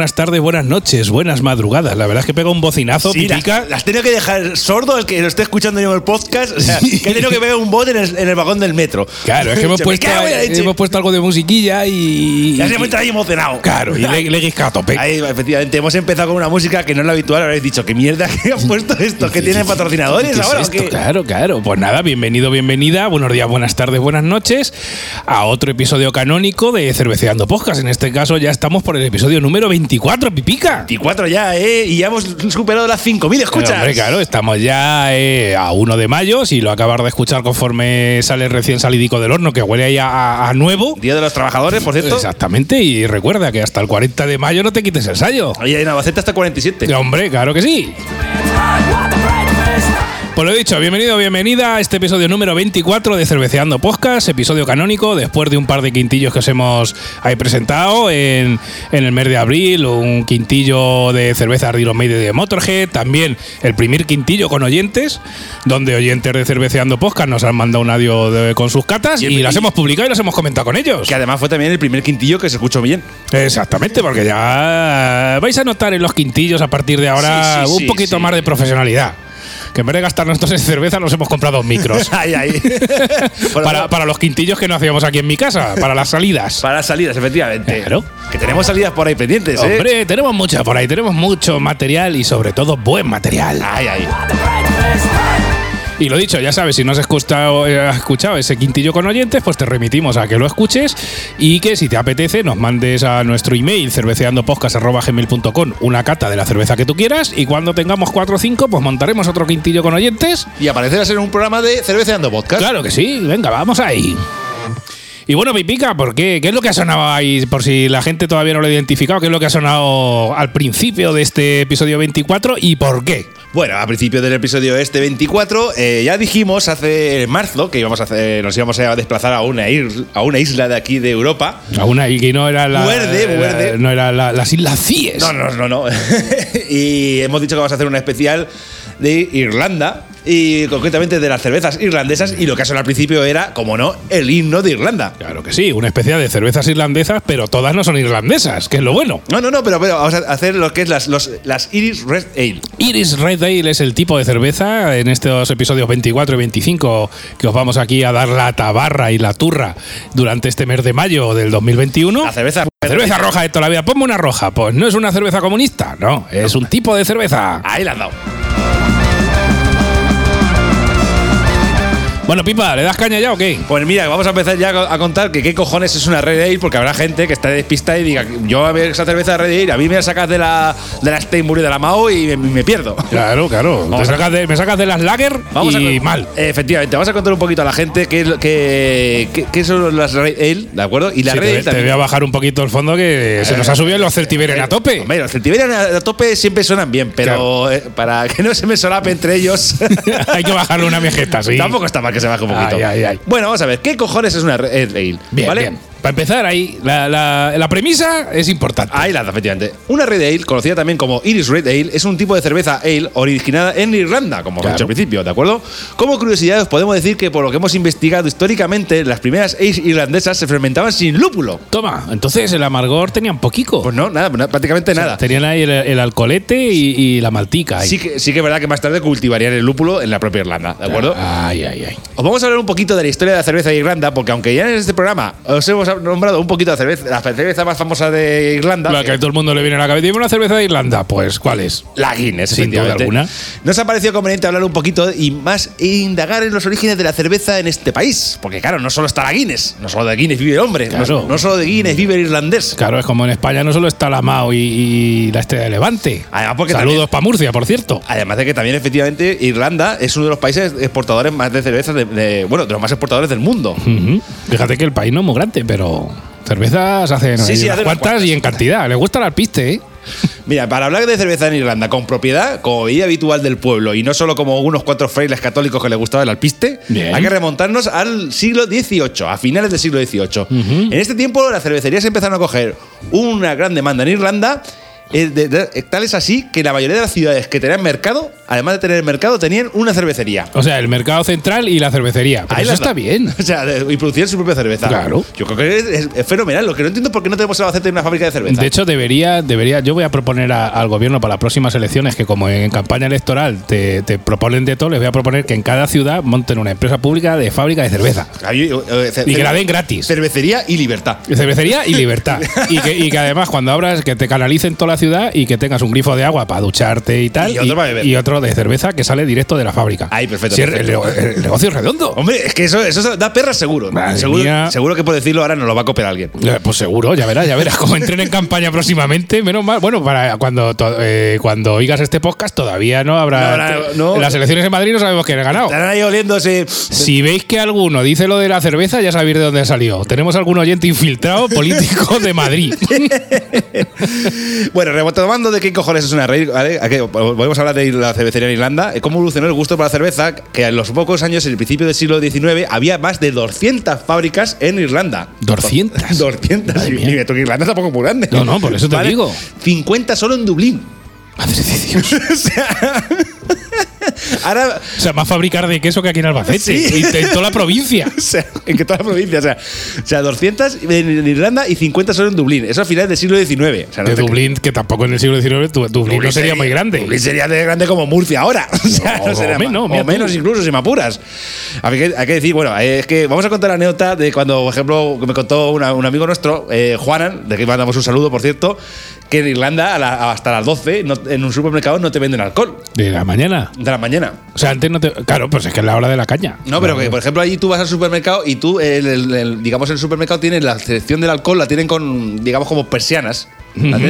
Buenas tardes, buenas noches, buenas madrugadas. La verdad es que pega un bocinazo, Sí, las, pipica. las tengo que dejar sordo el que lo esté escuchando en el podcast. O sea, que he tenido que pegar un bot en el, en el vagón del metro. Claro, es que hemos puesto, hemos puesto algo de musiquilla y. Ya se me ahí emocionado. Claro, y le, le a tope. Ahí, efectivamente, hemos empezado con una música que no es la habitual. Habréis dicho, ¿qué mierda que han puesto esto? ¿Que tienen patrocinadores ¿Qué es ahora? o esto? Claro, claro. Pues nada, bienvenido, bienvenida. Buenos días, buenas tardes, buenas noches a otro episodio canónico de Cerveceando Podcast. En este caso ya estamos por el episodio número 24, pipica. 24 ya, ¿eh? Y ya hemos superado las 5.000 escuchas. Hombre, claro, estamos ya eh, a 1 de mayo. Si lo acabas de escuchar conforme sale recién salidico del horno, que huele ahí a, a- a nuevo. Día de los Trabajadores, por cierto. Exactamente, y recuerda que hasta el 40 de mayo no te quites el sallo. Oye, en Albacete hasta 47. Hombre, claro que sí. Pues lo dicho, bienvenido, bienvenida a este episodio número 24 de Cerveceando Podcast, episodio canónico, después de un par de quintillos que os hemos ahí presentado en, en el mes de abril, un quintillo de cerveza Ardilo Made de Motorhead, también el primer quintillo con oyentes, donde oyentes de Cerveceando Podcast nos han mandado un audio de- con sus catas Y las hemos publicado y las hemos comentado con ellos. Que además fue también el primer quintillo que se escuchó bien. Exactamente, porque ya vais a notar en los quintillos a partir de ahora Sí, sí, un sí, poquito más de profesionalidad. Que en vez de gastar nosotros en cerveza, nos hemos comprado micros. Ahí, ahí. Para, para los quintillos que no hacíamos aquí en mi casa, para las salidas. para las salidas, efectivamente. Claro. Que tenemos salidas por ahí pendientes, ¿eh? Hombre, tenemos mucho por ahí, tenemos mucho material y sobre todo buen material. Ay, ay. Y lo dicho, ya sabes, si no has escuchado, eh, has escuchado ese quintillo con oyentes, pues te remitimos a que lo escuches y que si te apetece nos mandes a nuestro email cerveceandopodcast.gmail.com una cata de la cerveza que tú quieras y cuando tengamos 4 o 5 pues montaremos otro quintillo con oyentes. Y aparecerás en un programa de Cerveceando Podcast. Claro que sí, venga, vamos ahí. Y bueno, Pipica, ¿por qué? ¿Qué es lo que ha sonado ahí? Por si la gente todavía no lo ha identificado, ¿qué es lo que ha sonado al principio de este episodio 24 y por qué? Bueno, a principio del episodio este 24, eh, ya dijimos hace marzo que íbamos a hacer, nos íbamos a desplazar a una, ir- a una isla de aquí de Europa. Aún ahí que no era la. Muerde, la- muerde. no era la- las Islas Cíes. No, no, no, no. y hemos dicho que vamos a hacer una especial de Irlanda y concretamente de las cervezas irlandesas y lo que ha sonado al principio era, como no, el himno de Irlanda. Claro que sí, una especial de cervezas irlandesas, pero todas no son irlandesas, que es lo bueno. No, no, no, pero, pero vamos a hacer lo que es las, los- las Iris Red Ale. Iris Red Ale es el tipo de cerveza en estos episodios 24 y 25 que os vamos aquí a dar la tabarra y la turra durante este mes de mayo del 2021. La cerveza La cerveza roja de toda la vida. Ponme una roja. Pues no es una cerveza comunista, no. Es un tipo de cerveza. Ahí la has dado. Bueno, Pipa, ¿le das caña ya o qué? Pues mira, vamos a empezar ya a contar que qué cojones es una Red Ale, porque habrá gente que está despistada y diga, yo a ver esa cerveza Red Ale, a mí me la sacas de la, de la Steinbury de la Mao y me, me pierdo. Claro, claro. Te sacas de- me sacas de las lager Vamos y a, mal. Efectivamente, vamos a contar un poquito a la gente qué, qué, qué- son las Red Ale, ¿de acuerdo? Y la Sí, Red Ale te, voy a bajar un poquito el fondo que se nos ha subido los Celtiberian a tope. Hombre, los Celtiberian a a tope siempre suenan bien, pero eh, para que no se me solape entre ellos. Hay que bajarle una viejeta, sí. Tampoco está mal que se baje un poquito. Ay, ay, ay. Bueno, vamos a ver, ¿qué cojones es una Red Ale? Bien, ¿Vale? bien. Para empezar ahí, la, la- la premisa es importante. Ahí la efectivamente. Una Red Ale, conocida también como Iris Red Ale, es un tipo de cerveza ale originada en Irlanda, como Claro. he dicho al principio, ¿de acuerdo? Como curiosidad, os podemos decir que por lo que hemos investigado históricamente, las primeras ales irlandesas se fermentaban sin lúpulo. Toma, entonces el amargor tenía un poquito. Pues no, nada, na- prácticamente nada. Tenían ahí el, el alcoholete y, y la maltica. ahí. Sí que, sí que es verdad que más tarde cultivarían el lúpulo en la propia Irlanda, ¿de acuerdo? Ay, ay, ay. Os vamos a hablar un poquito de la historia de la cerveza de Irlanda, porque aunque ya en este programa os hemos nombrado un poquito la cerveza, la cerveza más famosa de Irlanda, La que a todo el mundo le viene a la cabeza. Dime una cerveza de Irlanda. Pues, ¿cuál es? La Guinness, Sin duda alguna. Nos ha parecido conveniente hablar un poquito y más e indagar en los orígenes de la cerveza en este país. Porque, claro, no solo está la Guinness, no solo de Guinness vive el hombre, Claro. no, no solo de Guinness vive el irlandés. Claro, es como en España no solo está la Mao y, y la Estrella de Levante. Además, porque Saludos para Murcia, por cierto. Además de que también, efectivamente, Irlanda es uno de los países exportadores más de cerveza, de, de- bueno, de los más exportadores del mundo. Fíjate que el país no es muy grande, pero cervezas hacen Sí, sí, hacen cuantas. y en cantidad. Le gusta el alpiste, ¿eh? Mira, para hablar de cerveza en Irlanda con propiedad, como bebida habitual del pueblo y no solo como unos cuatro frailes católicos que les gustaba el alpiste, Bien. hay que remontarnos al siglo XVIII, a finales del siglo XVIII. En este tiempo las cervecerías empezaron a coger una gran demanda en Irlanda. eh, de- de- tal es así que la mayoría de las ciudades que tenían mercado además de tener el mercado, tenían una cervecería. O sea, el mercado central y la cervecería. Pero Ahí eso está bien. O sea, y producían su propia cerveza. Claro. Yo creo que es, es fenomenal. Lo que no entiendo es por qué no tenemos Albacete en una fábrica de cerveza. De hecho, debería, debería. Yo voy a proponer a- al gobierno para las próximas elecciones que, como en campaña electoral te, te proponen de todo, les voy a proponer que en cada ciudad monten una empresa pública de fábrica de cerveza. Ahí, eh, ce- Y que la den gratis. Cervecería y libertad. Cervecería y libertad. Y que, y que además, cuando abras, que te canalicen toda la ciudad y que tengas un grifo de agua para ducharte y tal. Y otro para beber. y otro de cerveza que sale directo de la fábrica. Ahí, perfecto, el- perfecto. El, el negocio es redondo. Hombre, es que eso, eso da perras seguro. Seguro, que por decirlo ahora nos lo va a copiar alguien. Eh, Pues seguro, ya verás, ya verás. Como entren en campaña próximamente, menos mal. Bueno, para cuando, eh, cuando oigas este podcast todavía no habrá. No habrá- no. En las elecciones en Madrid no sabemos quién ha ganado. Estarán ahí oliéndose. Si veis que alguno dice lo de la cerveza, ya sabéis de dónde salió. Tenemos algún oyente infiltrado político de Madrid. Bueno, retomando de qué cojones es una raíz, ¿vale? Aquí Volvemos a hablar de la cervecería en Irlanda. eh, Cómo evolucionó el gusto por la cerveza, que en los pocos años, en el principio del siglo XIX, había más de 200 fábricas en Irlanda. 200. 200. Madre Y mía. mira, tú que Irlanda tampoco es muy grande. No, no, por eso te digo. 50 solo en Dublín. Madre de Dios. o sea. Ahora. O sea, más fabricar de queso que aquí en Albacete. Sí. Y en toda la provincia. O sea, en que toda la provincia, o sea, o sea 200 en, Irlanda y 50 solo en Dublín. Eso a finales del siglo XIX. O sea, no De te- Dublín, que tampoco en el siglo XIX, Dublín, no sería muy grande. Dublín sería de grande como Murcia ahora. O sea, No, no, sería o más- menos, o menos incluso si me apuras. Hay que, hay que decir, bueno, es que vamos a contar la anécdota de cuando, por ejemplo, me contó una- un amigo nuestro, eh, Juanan, de que mandamos un saludo, por cierto, que en Irlanda a la- hasta las 12 no- en un supermercado no te venden alcohol. De la mañana. De la mañana. O sea, antes no te. Claro, pues es que es la hora de la caña. No, pero que, por ejemplo, allí tú vas al supermercado y tú, el, el- el- digamos, el supermercado tiene la selección del alcohol, la tienen con, digamos, como persianas. Tienen Ah, con lo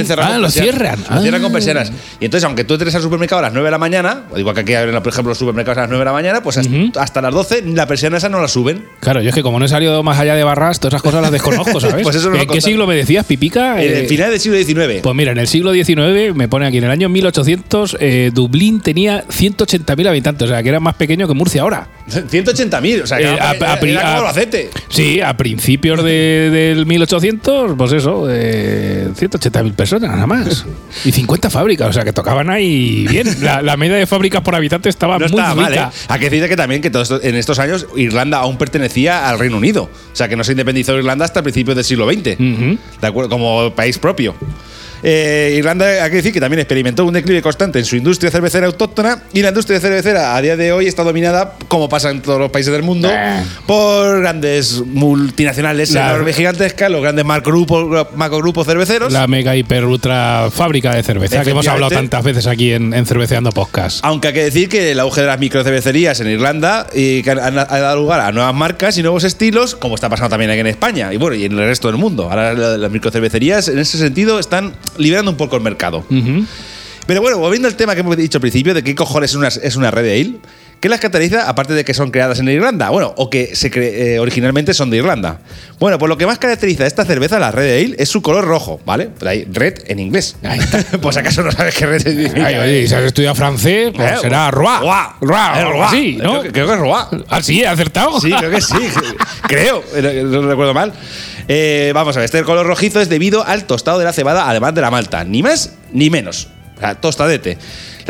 persianas. cierran. Lo cierran Ah. con persianas. Y entonces, aunque tú entres al supermercado a las 9 de la mañana, o igual que aquí abren, por ejemplo, los supermercados a las 9 de la mañana, pues hasta, las 12 la persiana esa no la suben. Claro, yo es que como no he salido más allá de barras, todas esas cosas las desconozco, ¿sabes? Pues eso nos lo ¿En qué siglo me decías, Pipica? En Eh, el final del siglo XIX. Pues mira, en el siglo XIX, me pone aquí, en el año 1800, eh, Dublín tenía 180.000 habitantes, o sea, que era más pequeño que Murcia ahora. 180.000, o sea, que Eh, era, a- a- era como a- Albacete. Sí, a principios de- del 1800, pues eso, eh, 180.000 personas nada más. Y 50 fábricas, o sea, que tocaban ahí bien. La, la media de fábricas por habitante estaba No muy estaba mal, ¿eh? Hay que decir que también que todo esto- en estos años Irlanda aún pertenecía al Reino Unido. O sea, que no se independizó Irlanda hasta principios del siglo XX. ¿De acuerdo? Como país propio. Eh, Irlanda, hay que decir que también experimentó un declive constante en su industria cervecera autóctona y la industria cervecera a día de hoy está dominada, como pasa en todos los países del mundo, Eh. por grandes multinacionales La- enormes, gigantescas, los grandes macrogrupos, macrogrupos cerveceros. La mega hiper ultra fábrica de cerveza que hemos hablado tantas veces aquí en, en Cerveceando Podcast. Aunque hay que decir que el auge de las microcervecerías en Irlanda y que han, ha dado lugar a nuevas marcas y nuevos estilos, como está pasando también aquí en España y bueno, y en el resto del mundo. Ahora la- las microcervecerías en ese sentido están liberando un poco el mercado. Pero bueno, volviendo al tema que hemos dicho al principio, de qué cojones es una, es una red ale, ¿qué las caracteriza aparte de que son creadas en Irlanda? Bueno, o que se cre- eh, originalmente son de Irlanda. Bueno, pues lo que más caracteriza a esta cerveza, la red ale, es su color rojo, ¿vale? Pero hay red en inglés. pues acaso no sabes qué red significa. Ay, oye, si has estudiado francés, pues Eh, será Roa. Roa. Roa, Roa. así, ¿no? Creo, que- creo que es Roa. Ah, sí, he acertado. Sí, creo que sí. creo, eh, no recuerdo mal. Eh, vamos a ver, este color rojizo es debido al tostado de la cebada, además de la malta. Ni más ni menos. O sea, tostadete.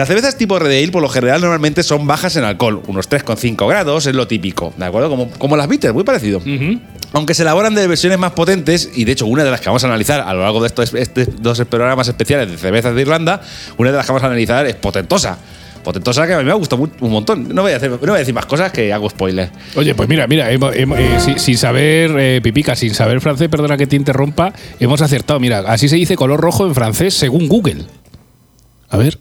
Las cervezas tipo Red Ale, por lo general, normalmente son bajas en alcohol. Unos 3,5 grados es lo típico. ¿De acuerdo? Como, como las bitters, muy parecido. Aunque se elaboran de versiones más potentes, y de hecho una de las que vamos a analizar a lo largo de estos este- dos programas especiales de cervezas de Irlanda, una de las que vamos a analizar es potentosa. Potentosa que a mí me ha gustado un montón. No voy a, hacer- no voy a decir más cosas que hago spoiler. Oye, pues mira, mira, hemos- hemos- eh, si- sin, saber, eh, Pipica, sin saber francés, perdona que te interrumpa, hemos acertado. Mira, así se dice color rojo en francés según Google. A ver.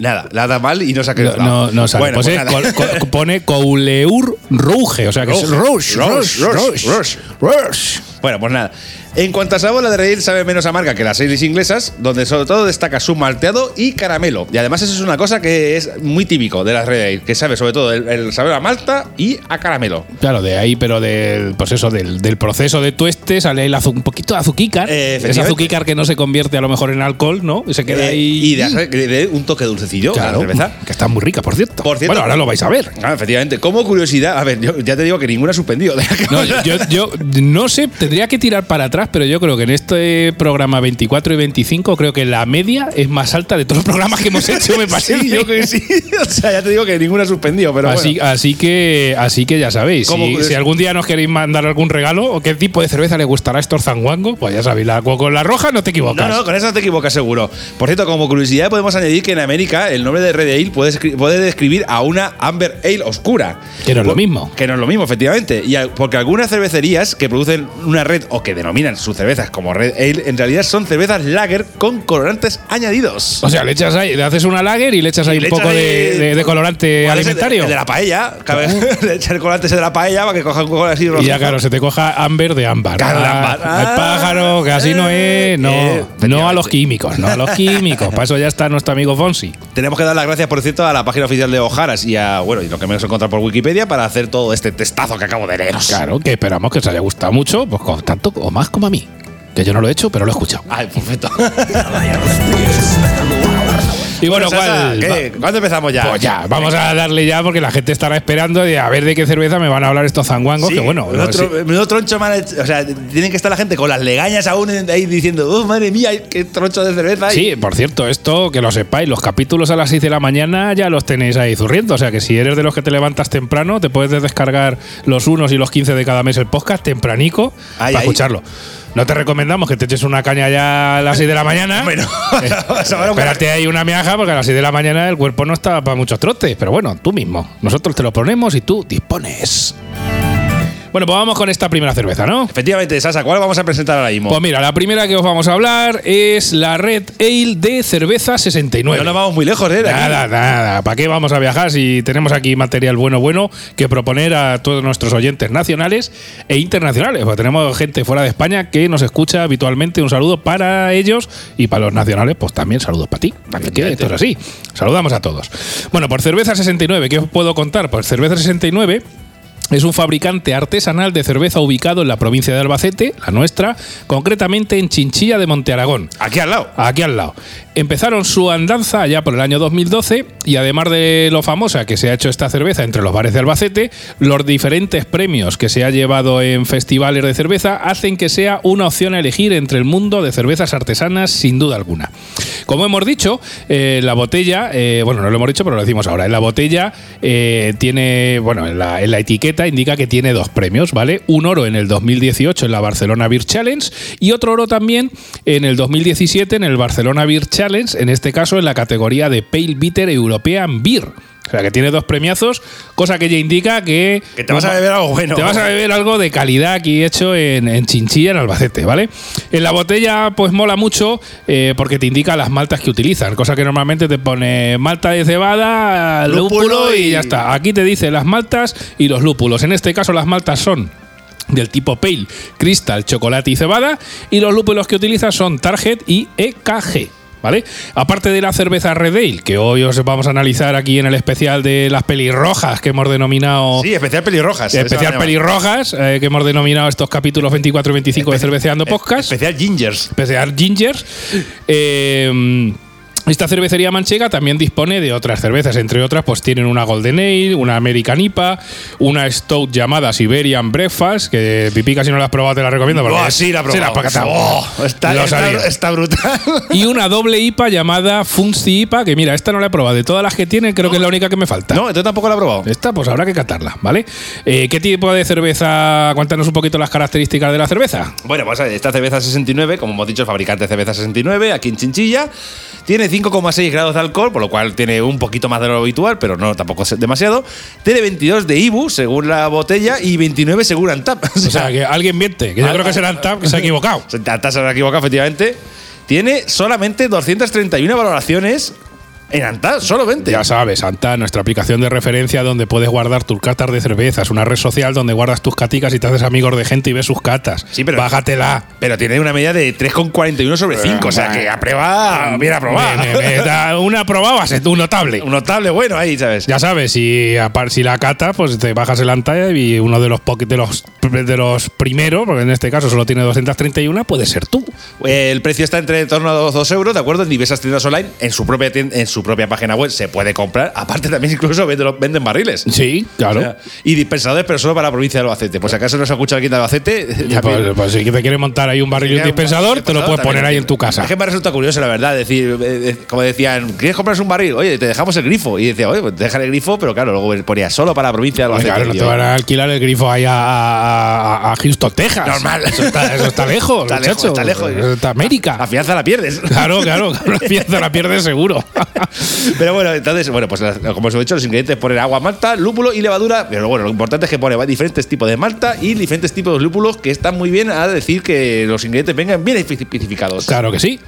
Nada, nada mal y no se ha No, quedado. no, no sale. Bueno, pues pues es nada. col- co- pone Couleur Rouge, o sea que es Rouge, Rouge, Rouge, Rouge, Rouge, Rouge. Bueno, pues nada. En cuanto a sabor, la de Red Ale sabe menos amarga que las Ales inglesas, donde sobre todo destaca su malteado y caramelo. Y además eso es una cosa que es muy típico de las Red Ale, que sabe sobre todo el, el sabor a malta y a caramelo. Claro, de ahí, pero del, pues eso, del, del proceso de tueste sale el un poquito de azuquícar. Eh, efectivamente. azuquícar que no se convierte a lo mejor en alcohol, ¿no? Y se queda Eh, ahí. y de, de un toque dulcecillo Claro, la cerveza. que está muy rica, por cierto. Por cierto. Bueno, ahora lo vais a ver. Ah, efectivamente. Como curiosidad, a ver, yo ya te digo que ninguna ha suspendido. No, yo, no sé, te- tendría que tirar para atrás, pero yo creo que en este programa 24 y 25, creo que la media es más alta de todos los programas que hemos hecho, me parece. Sí, yo creo que sí. O sea, ya te digo que ninguna ha suspendido, pero así, bueno. así que así que ya sabéis. ¿Cómo Si, algún día nos queréis mandar algún regalo o qué tipo de cerveza le gustará a estos zanguangos, pues ya sabéis, la, con la roja no te equivocas. No, no, con eso no te equivocas seguro. Por cierto, como curiosidad podemos añadir que en América el nombre de Red Ale puede, puede describir a una Amber Ale oscura. Que no es lo mismo. Que no es lo mismo, efectivamente. Y porque algunas cervecerías que producen una red o que denominan sus cervezas como Red Ale, en realidad son cervezas lager con colorantes añadidos. O sea, le echas ahí, le haces una lager y le echas ahí le un poco de, ahí- de- de colorante ¿Cuál es el de- alimentario. El de, la paella. Le echas el colorante ese de la paella para que coja un color así rojo. y ya, claro, se te coja ámbar de ámbar. Claro, de Ah, Ah, pájaro, que así no eh, es. No, eh, no a los químicos, no a los químicos. Para eso ya está nuestro amigo Fonsi. Tenemos que dar las gracias, por cierto, a la página oficial de Ojaras y a, bueno, y lo que me he encontrado por Wikipedia para hacer todo este testazo que acabo de leeros. Claro, que esperamos que os haya gustado mucho, pues con tanto o más como a mí. Que yo no lo he hecho, pero lo he escuchado. Ay, perfecto. Y bueno, Sasa, ¿cuál? ¿qué? ¿Cuándo empezamos ya? Pues ya, vamos a darle ya porque la gente estará esperando de a ver de qué cerveza me van a hablar estos zanguangos. Sí, que bueno, no, tro- sí. menudo troncho hecho. O sea, tienen que estar la gente con las legañas aún ahí diciendo, oh, madre mía, qué troncho de cerveza hay. Sí, por cierto, esto que lo sepáis, los capítulos a las 6 de la mañana ya los tenéis ahí zurriendo. O sea que si eres de los que te levantas temprano, te puedes descargar los unos y los 15 de cada mes el podcast tempranico para escucharlo. No te recomendamos que te eches una caña ya a las 6 de la mañana. Bueno, Eh, espérate ahí una miaja porque a las 6 de la mañana el cuerpo no está para muchos trotes. Pero bueno, tú mismo. Nosotros te lo ponemos y tú dispones. Bueno, pues vamos con esta primera cerveza, ¿no? Efectivamente, Sasa, ¿cuál vamos a presentar ahora mismo? Pues mira, la primera que os vamos a hablar es la Red Ale de cerveza 69. no nos vamos muy lejos, ¿eh? de aquí. Nada, nada. ¿Para qué vamos a viajar si tenemos aquí material bueno, bueno que proponer a todos nuestros oyentes nacionales e internacionales? Pues tenemos gente fuera de España que nos escucha habitualmente. Un saludo para ellos y para los nacionales, pues también saludos para ti. Que esto es así. Saludamos a todos. Bueno, por Cerveza 69, ¿qué os puedo contar? Pues Cerveza 69 es un fabricante artesanal de cerveza ubicado en la provincia de Albacete, la nuestra, concretamente en Chinchilla de Monte Aragón. Aquí al lado. Aquí al lado. Empezaron su andanza allá por el año 2012 y además de lo famosa que se ha hecho esta cerveza entre los bares de Albacete, los diferentes premios que se ha llevado en festivales de cerveza hacen que sea una opción a elegir entre el mundo de cervezas artesanas sin duda alguna. Como hemos dicho, eh, la botella, eh, bueno, no lo hemos dicho, pero lo decimos ahora, en la botella eh, tiene, bueno, en la, en la etiqueta indica que tiene dos premios, ¿vale? Un oro en el 2018 en la Barcelona Beer Challenge y otro oro también en el 2017 en el Barcelona Beer Challenge, en este caso en la categoría de Pale Bitter European Beer. O sea, que tiene dos premiazos, cosa que ya indica que... Que te vas a beber algo bueno. Te vas a beber algo de calidad aquí hecho en, en Chinchilla, en Albacete, ¿vale? En la botella, pues mola mucho eh, porque te indica las maltas que utilizan, cosa que normalmente te pone malta de cebada, lúpulo, Lúpulo y y- ya está. Aquí te dice las maltas y los lúpulos. En este caso, las maltas son del tipo Pale, Crystal, chocolate y cebada, y los lúpulos que utiliza son Target y EKG. ¿Vale? Aparte de la cerveza Red Ale, que hoy os vamos a analizar aquí en el especial de las pelirrojas que hemos denominado Sí, especial pelirrojas. Especial pelirrojas, eh, que hemos denominado estos capítulos 24 y 25 de Cerveceando Podcast. Especial gingers. Especial Gingers. Eh, esta cervecería manchega también dispone de otras cervezas, entre otras, pues tienen una Golden Ale, una American IPA, una Stout llamada Siberian Breakfast, que Pipica, si no la has probado, te la recomiendo. porque Oh, sí, la he probado. Sí, la- Oh, está, está- brutal. Y una doble IPA llamada Funsi IPA, que mira, esta no la he probado. De todas las que tienen, creo que es la única que me falta. no, entonces tampoco la he probado. Esta, pues habrá que catarla, ¿vale? Eh, ¿Qué tipo de cerveza? Cuéntanos un poquito las características de la cerveza. Bueno, pues esta cerveza 69, como hemos dicho, es fabricante de cerveza 69, aquí en Chinchilla. Tiene 5,6 grados de alcohol, por lo cual tiene un poquito más de lo habitual, pero no tampoco es demasiado. Tiene 22 de IBU, según la botella, y 29 según Antap. O sea, que alguien miente, que yo creo que será Antap que se ha equivocado. Antap se habrá equivocado, efectivamente. Tiene solamente 231 valoraciones en Antap, solamente. Ya sabes, Anta, nuestra aplicación de referencia donde puedes guardar tus catas de cervezas, una red social donde guardas tus caticas y te haces amigos de gente y ves sus catas. Sí, pero- Bájatela. Pero tiene una media de 3,41 sobre 5, o sea que aprueba, bien aprobada. Una aprobada, un notable. Un notable bueno ahí, ¿sabes? Ya sabes, si, si la cata, pues te bajas el Anta y uno de los, de los de los primeros, porque en este caso solo tiene 231, puede ser tú. El precio está entre torno a 2 euros, ¿de acuerdo? En diversas tiendas online, en su propia tienda, en su su propia página web se puede comprar. Aparte, también incluso venden, venden barriles. Sí, claro. O sea, y dispensadores, pero solo para la provincia de Albacete. Pues si acaso no se escucha alguien de Albacete, pues, pues si te quieres montar ahí un barril y un dispensador, te lo puedes poner ahí en tu casa. Es que me resulta curioso, la verdad. Decir, eh, eh, como decían, ¿quieres comprarse un barril? Oye, te dejamos el grifo. Y decía, oye, pues te dejan el grifo, pero claro, luego ponía solo para la provincia de Albacete. claro, no te van a alquilar el grifo ahí a, a- a Houston, Texas. Normal. Eso está, eso está lejos, Está lejos, muchacho. está lejos. Eso está América. La fianza la pierdes. Claro, claro, la pieza la pierdes seguro. Pero bueno, entonces, bueno, pues como os he dicho, los ingredientes ponen agua, malta, lúpulo y levadura. Pero bueno, lo importante es que pone diferentes tipos de malta y diferentes tipos de lúpulos que están muy bien a decir que los ingredientes vengan bien especificados. Claro que sí.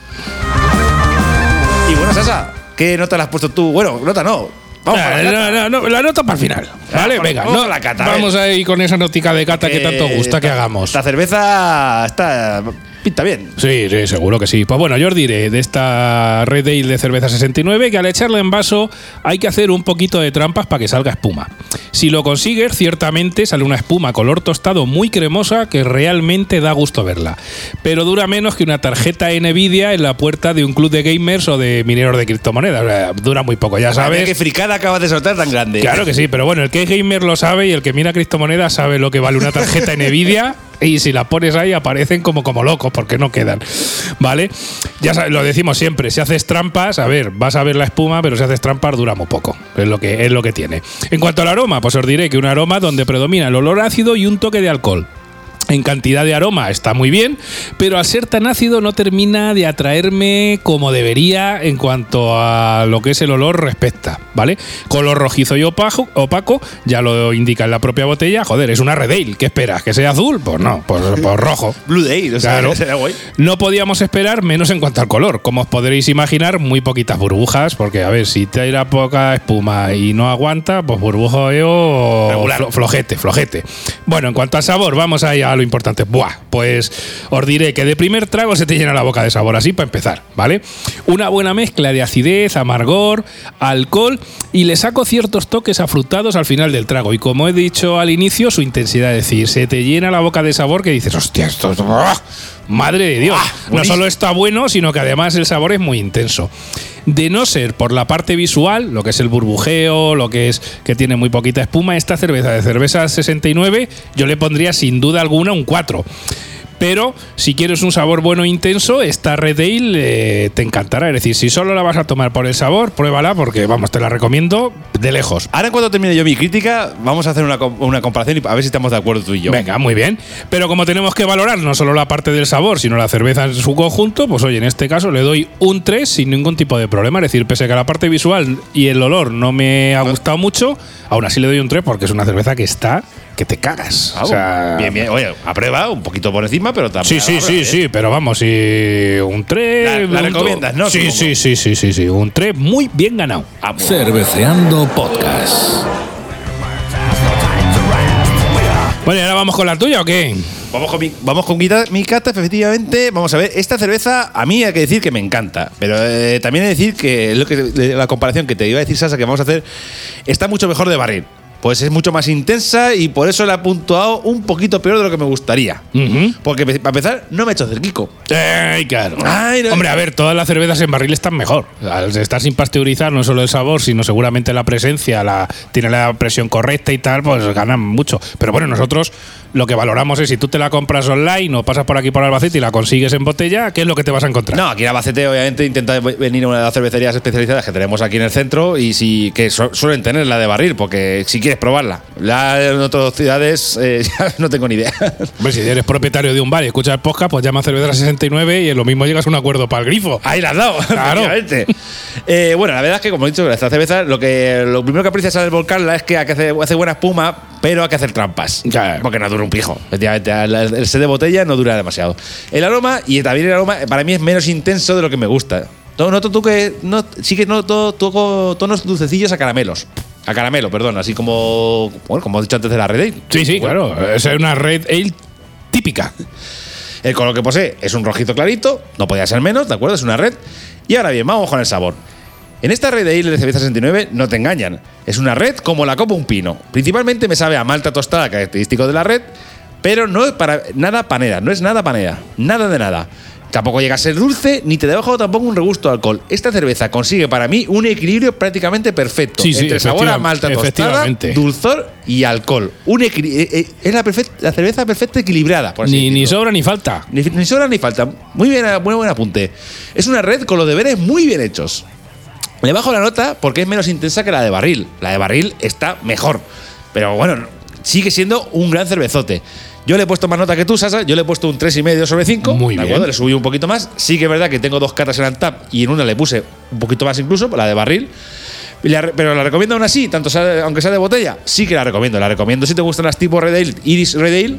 Y bueno, Sasa, ¿qué nota le has puesto tú? Bueno, nota no. Vamos Ah, a la cata. no, no, no, la nota para el final. Vale, vamos- venga, vamos no, la cata, vamos ahí con esa notica de cata que tanto gusta que hagamos. Esta cerveza está pinta bien. Sí, sí, seguro que sí. Pues bueno, yo os diré de esta Red Ale de cerveza 69 que al echarla en vaso hay que hacer un poquito de trampas para que salga espuma. Si lo consigues, ciertamente sale una espuma color tostado muy cremosa que realmente da gusto verla. Pero dura menos que una tarjeta Nvidia en la puerta de un club de gamers o de mineros de criptomonedas. O sea, Dura muy poco, ya sabes. qué fricada acabas de soltar tan grande. Claro que sí, pero bueno, el que es gamer lo sabe y el que mira criptomonedas sabe lo que vale una tarjeta Nvidia y si la pones ahí aparecen como como locos porque no quedan, ¿vale? Ya lo decimos siempre, si haces trampas, a ver, vas a ver la espuma, pero si haces trampas dura muy poco, es lo que es lo que tiene. En cuanto al aroma, pues os diré que un aroma donde predomina el olor ácido y un toque de alcohol. En cantidad de aroma está muy bien, pero al ser tan ácido no termina de atraerme como debería en cuanto a lo que es el olor respecta, ¿vale? Color rojizo y opaco, opaco ya lo indica en la propia botella. Joder, es una Red Ale, ¿qué esperas? ¿Que sea azul? Pues no, pues, pues rojo. Blue Day, o sea, Claro. será guay. No podíamos esperar menos en cuanto al color. Como os podréis imaginar, muy poquitas burbujas, porque a ver, si te irá poca espuma y no aguanta, pues Regular. flo- flojete, flojete. Bueno, en cuanto al sabor, vamos ahí a lo importante. Buah, pues os diré que de primer trago se te llena la boca de sabor, así para empezar, ¿vale? Una buena mezcla de acidez, amargor, alcohol y le saco ciertos toques afrutados al final del trago. Y como he dicho al inicio, su intensidad, es decir, se te llena la boca de sabor que dices, hostia, esto es. ¡buah! Madre de Dios. no buenísimo. solo está bueno, sino que además el sabor es muy intenso. De no ser por la parte visual, lo que es el burbujeo, lo que es que tiene muy poquita espuma, esta cerveza de cerveza 69 yo le pondría sin duda alguna un 4. Pero si quieres un sabor bueno e intenso, esta Red Ale eh, te encantará. Es decir, si solo la vas a tomar por el sabor, pruébala porque, vamos, te la recomiendo de lejos. Ahora, en cuanto termine yo mi crítica, vamos a hacer una comparación y a ver si estamos de acuerdo tú y yo. Venga, muy bien. Pero como tenemos que valorar no solo la parte del sabor, sino la cerveza en su conjunto, pues oye, en este caso le doy un 3 sin ningún tipo de problema. Es decir, pese a que la parte visual y el olor no me ha gustado mucho, aún así le doy un 3 porque es una cerveza que está que te cagas. Ah, O sea, bien, bien. Oye, a prueba, un poquito por encima, pero también. Sí, sí, sí, sí, pero vamos, sí, un 3. La- la recomiendas, ¿no? Sí, sí, sí, sí, sí, sí, un 3 muy bien ganado. Ah, Cerveceando Podcast. Bueno, ¿y ahora vamos con la tuya o qué? Vamos con, mi, vamos con mi, mi cata, efectivamente. Vamos a ver, esta cerveza a mí hay que decir que me encanta. Pero eh, también hay que decir que, lo que la comparación que te iba a decir, Sasa, que vamos a hacer, está mucho mejor de barril. Pues es mucho más intensa y por eso la he puntuado un poquito peor de lo que me gustaría. Porque, para empezar, no me he hecho cerquico. Ay, claro. Ay, no- Hombre, a ver, todas las cervezas en barril están mejor. Al estar sin pasteurizar, no solo el sabor, sino seguramente la presencia, la, tiene la presión correcta y tal, pues ganan mucho. Pero bueno, nosotros lo que valoramos es si tú te la compras online o pasas por aquí por Albacete y la consigues en botella, ¿qué es lo que te vas a encontrar? No, aquí en Albacete obviamente intenta venir a una de las cervecerías especializadas que tenemos aquí en el centro y si que su- suelen tener la de barril, porque si quieres probarla. La en otras ciudades eh, ya no tengo ni idea. Hombre, si eres propietario de un bar y escuchas el podcast, pues llama a Cerveza 69 y en lo mismo llegas a un acuerdo para el grifo. Ahí la has dado, Claro. Eh, bueno, la verdad es que, como he dicho, esta cerveza, lo que lo primero que aprecias al volcarla es que hacer, hace buena espuma, pero hay que hacer trampas. Porque no dura un pijo. Efectivamente, el, set de botella no dura demasiado. El aroma, y también el aroma, para mí es menos intenso de lo que me gusta. To- Noto tú que. No, sí que noto toco tonos dulcecillos a caramelos. A caramelo, perdón, así como. Bueno, como he dicho antes de la Red Ale. Sí, sí, Bueno, claro. Es una red ale típica. El color que posee es un rojizo clarito, no podía ser menos, ¿de acuerdo? Es una red. Y ahora bien, vamos con el sabor. En esta red de Ale de cerveza 69 no te engañan. Es una red como la copa un pino. Principalmente me sabe a malta tostada, característico de la red, pero no es para nada panera, no es nada panera, nada de nada. Tampoco llega a ser dulce, ni te deja tampoco un regusto de alcohol. Esta cerveza consigue para mí un equilibrio prácticamente perfecto Sí, sí, entre sabor a malta tostada, dulzor y alcohol. Un eh, eh, es la, la cerveza perfecta equilibrada. Por así Ni, ni sobra ni falta. Ni, ni sobra ni falta. Muy bien, muy buen apunte. Es una red con los deberes muy bien hechos. Le bajo la nota porque es menos intensa que la de barril. La de barril está mejor. Pero bueno, sigue siendo un gran cervezote. Yo le he puesto más nota que tú, Sasa. Yo le he puesto un 3,5 sobre 5. Muy ¿de bien. acuerdo? Le subí un poquito más. Sí que es verdad que tengo dos cartas en Antap y en una le puse un poquito más incluso, la de barril. Pero la recomiendo aún así, tanto sea, aunque sea de botella, sí que la recomiendo. La recomiendo si te gustan las tipo Red Ale, Iris Red Ale,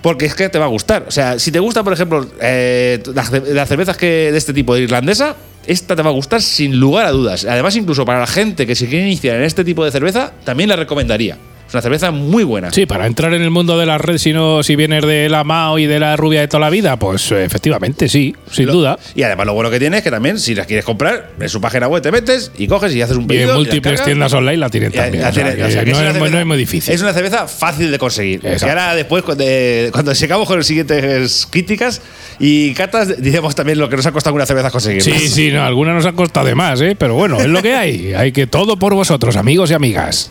porque es que te va a gustar. O sea, si te gusta, por ejemplo, eh, las, las cervezas que, de este tipo de irlandesa, esta te va a gustar sin lugar a dudas. Además, incluso para la gente que se quiere iniciar en este tipo de cerveza, también la recomendaría. Una cerveza muy buena. Sí, para entrar en el mundo de la red, si no, si vienes de la Mao y de la rubia de toda la vida, pues eh, efectivamente, sí, sin Lo- duda. Y además lo bueno que tiene es que también, si las quieres comprar, en su página web te metes y coges y haces un pedido. en y la múltiples tiendas online la tienen la- también. la o sea, tiene- que o sea, que no, es, cerveza- no es muy difícil. Es una cerveza fácil de conseguir. Y ahora después, cuando, eh, cuando sigamos con las siguientes críticas y catas, diremos también lo que nos ha costado una cerveza conseguir. Sí, sí, no, algunas nos han costado de más, ¿eh? pero bueno, es lo que hay. Hay que todo por vosotros, amigos y amigas.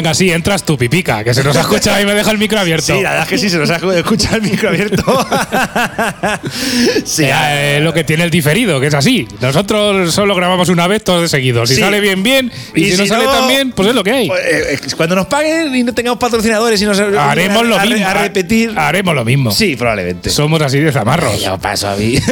venga, sí, entras tú, pipica, que se nos ha escuchado y me deja el micro abierto. Sí, la verdad es que sí, se nos ha escuchado el micro abierto. sí, Eh, eh, lo que tiene el diferido, que es así. Nosotros solo grabamos una vez todos de seguido. Si Sí. sale bien, bien. Y, si, no sale tan bien, pues es lo que hay. Pues, eh, eh, cuando nos paguen y no tengamos patrocinadores y nos Haremos lo a, mismo. A, repetir. Haremos lo mismo. Sí, probablemente. Somos así de zamarros. Ya paso a mí.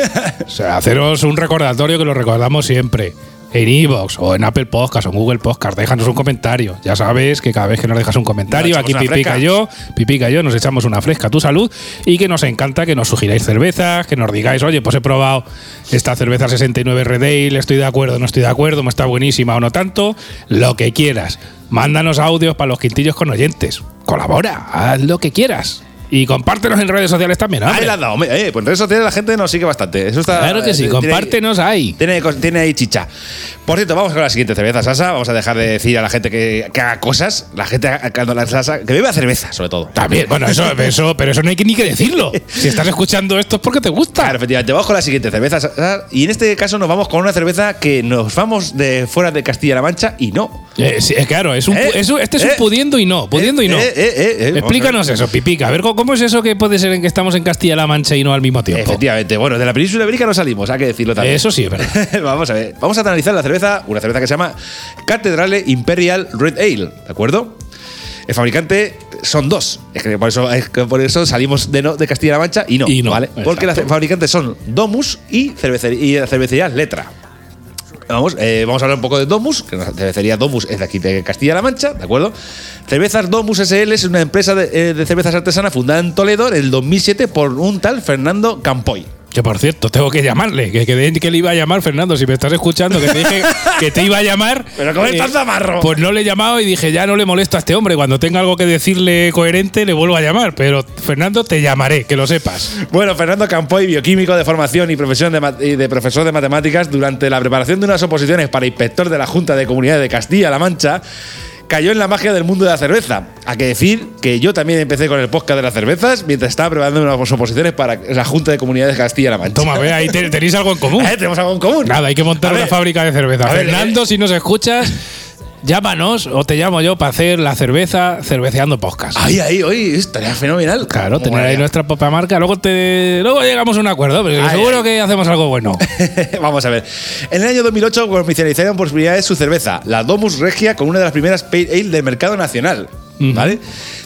O sea, haceros un recordatorio que lo recordamos siempre. En Evox o en Apple Podcast o en Google Podcast, déjanos un comentario. Ya sabes que cada vez que nos dejas un comentario, Nos aquí Pipica yo, Pipica yo nos echamos una fresca a tu salud y que nos encanta que nos sugiráis cervezas, que nos digáis, oye, pues he probado esta cerveza 69 Red Ale, estoy de acuerdo, no estoy de acuerdo, me está buenísima o no tanto, lo que quieras. Mándanos audios para los quintillos con oyentes. Colabora, haz lo que quieras. Y compártenos en redes sociales también. Ahí la has dado. Eh, pues en redes sociales la gente nos sigue bastante. Eso está, Claro que sí, eh, compártenos ahí. Tiene, tiene ahí chicha. Por cierto, vamos con la siguiente cerveza, Sasa. Vamos a dejar de decir a la gente que, que haga cosas. La gente cuando la Sasa, que beba cerveza, sobre todo. También, bueno, eso, eso, pero eso no hay que ni que decirlo. Si estás escuchando esto es porque te gusta. Claro, efectivamente. Vamos con la siguiente cerveza, Sasa. Y en este caso nos vamos con una cerveza que nos vamos de fuera de Castilla-La Mancha y no. Eh, sí, eh, claro, es un, Eh, es un- este es eh, un pudiendo y no, pudiendo y no. Eh, eh, eh, eh, Explícanos eso, Pipica. A ver, ¿cómo- ¿cómo es eso que puede ser en que estamos en Castilla-La Mancha y no al mismo tiempo? Efectivamente. Bueno, de la península ibérica no salimos, hay que decirlo también. Eso sí es verdad. Vamos a ver. Vamos a analizar la cerveza, una cerveza que se llama Cathedrale Imperial Red Ale, ¿de acuerdo? El fabricante son dos. Es que por eso, es que por eso salimos de, no- de Castilla-La Mancha y no, Y no, ¿vale? Porque los fabricantes son Domus y, cervecería, y la cervecería Letra. Vamos, eh, vamos a hablar un poco de Domus, que la cervecería Domus es de aquí de Castilla-La Mancha, ¿de acuerdo? Cervezas Domus SL es una empresa de, eh, de cervezas artesanas fundada en Toledo en el 2007 por un tal Fernando Campoy. Que por cierto, tengo que llamarle. Que, que, que le iba a llamar, Fernando. Si me estás escuchando, que te dije que te iba a llamar. eh, Pero ¿cómo estás, zamarro? Pues no le he llamado y dije, ya no le molesto a este hombre. Cuando tenga algo que decirle coherente, le vuelvo a llamar. Pero, Fernando, te llamaré, que lo sepas. Bueno, Fernando Campoy, bioquímico de formación y, profesión de, y de profesor de matemáticas, durante la preparación de unas oposiciones para inspector de la Junta de Comunidades de Castilla-La Mancha, cayó en la magia del mundo de la cerveza. Hay que decir que yo también empecé con el podcast de las cervezas mientras estaba preparando unas oposiciones para la Junta de Comunidades de Castilla-La Mancha. Toma, ve, ahí te- tenéis algo en común. Eh, Tenemos algo en común. Nada, hay que montar A una ver, fábrica de cerveza. a ver, Fernando, eh. si nos escuchas, llámanos o te llamo yo para hacer la cerveza cerveceando podcast. Ahí, ahí, hoy estaría fenomenal. Claro, ¿Cómo tener ahí nuestra propia marca. Luego te luego llegamos a un acuerdo, pero Ay, seguro ay. que hacemos algo bueno. Vamos a ver. En el año 2008 comercializaron por primera vez su cerveza, la Domus Regia, con una de las primeras Pale Ale del mercado nacional. ¿Vale?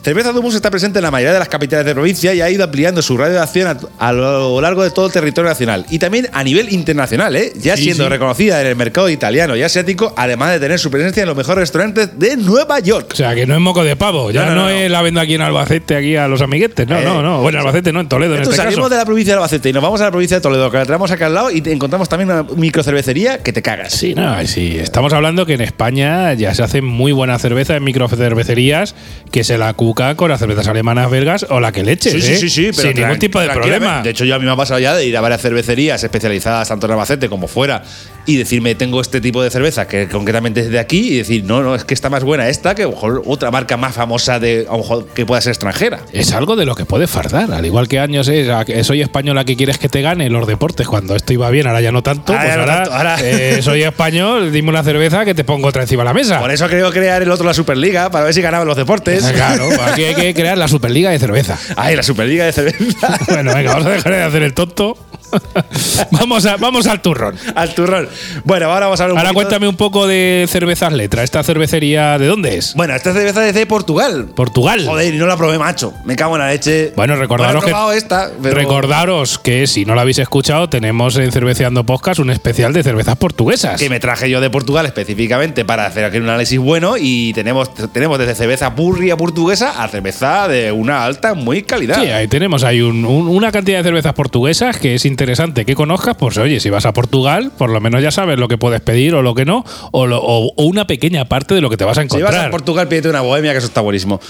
Cerveza Domus está presente en la mayoría de las capitales de provincia y ha ido ampliando su radio de acción a, a lo largo de todo el territorio nacional y también a nivel internacional, ¿eh? ya Sí, siendo sí. reconocida en el mercado italiano y asiático, además de tener su presencia en los mejores restaurantes de Nueva York. O sea, que no es moco de pavo. Ya No, no, no, no. es la venda aquí en Albacete, aquí a los amiguetes. No, Eh, no, no. Bueno, Albacete no, en Toledo en Entonces este salimos caso. de la provincia de Albacete y nos vamos a la provincia de Toledo, que la traemos acá al lado y te encontramos también una microcervecería que te cagas. Sí, no, sí. Estamos hablando que en España ya se hace muy buena cerveza en microcervecerías que se la cuca con las cervezas alemanas belgas o la que leches. Sí, sí, ¿eh? sí, sí, pero Sin ningún tipo de problema. De hecho, yo a mí me ha pasado ya de ir a varias cervecerías especializadas tanto en Albacete como fuera y decirme tengo este tipo de cerveza que concretamente es de aquí y decir no, no, es que está más buena esta que a lo mejor otra marca más famosa de a lo mejor que pueda ser extranjera. Es algo de lo que puedes fardar. Al igual que años es soy española que quieres que te gane los deportes. Cuando esto iba bien, ahora ya no tanto. Ahora pues no ahora, tanto, ahora- eh, soy español, dime una cerveza que te pongo otra encima de la mesa. Por eso creo crear el otro la Superliga para ver si ganaban los deportes. Claro, aquí hay que crear la Superliga de cerveza. Ay, la Superliga de cerveza. Bueno, venga, vamos a dejar de hacer el tonto. vamos, a, vamos al turrón. Al turrón. Bueno, ahora vamos a hablar un Ahora poquito- cuéntame un poco de cervezas letra. ¿Esta cervecería de dónde es? Bueno, esta cerveza es de Portugal. Portugal. Joder, y no la probé, macho. Me cago en la leche. Bueno, recordaros Bueno, que- probado esta, pero- Recordaros que si no la habéis escuchado, tenemos en Cerveceando Podcast un especial de cervezas portuguesas. que me traje yo de Portugal específicamente para hacer aquí un análisis bueno y tenemos, tenemos desde cerveza purria portuguesa a cerveza de una alta muy calidad. Sí, ahí tenemos un- un- una cantidad de cervezas portuguesas que es interesante que conozcas. Pues oye, si vas a Portugal, por lo menos ya sabes lo que puedes pedir o lo que no, o, lo- o- o una pequeña parte de lo que te vas a si encontrar. vas a Portugal, pídete una bohemia, que eso está buenísimo.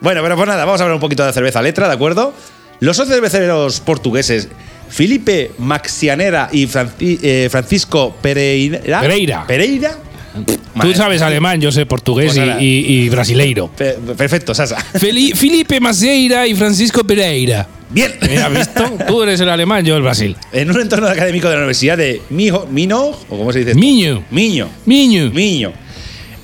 Bueno, pero pues nada, vamos a hablar un poquito de cerveza letra, ¿de acuerdo? Los socios cerveceros portugueses Felipe Maxianera y eh, Francisco Pereira. Pereira. Pereira. Tú sabes alemán, yo sé portugués Pues y, nada. y- y brasileiro. Pe- Perfecto, Sasa. Feli- Felipe Maceira y Francisco Pereira. Bien. ¿Has visto? Tú eres el alemán, yo el Brasil. En un entorno académico de la Universidad de Mijo, Mino, o cómo se dice. Miño. Miño. Miño. Miño.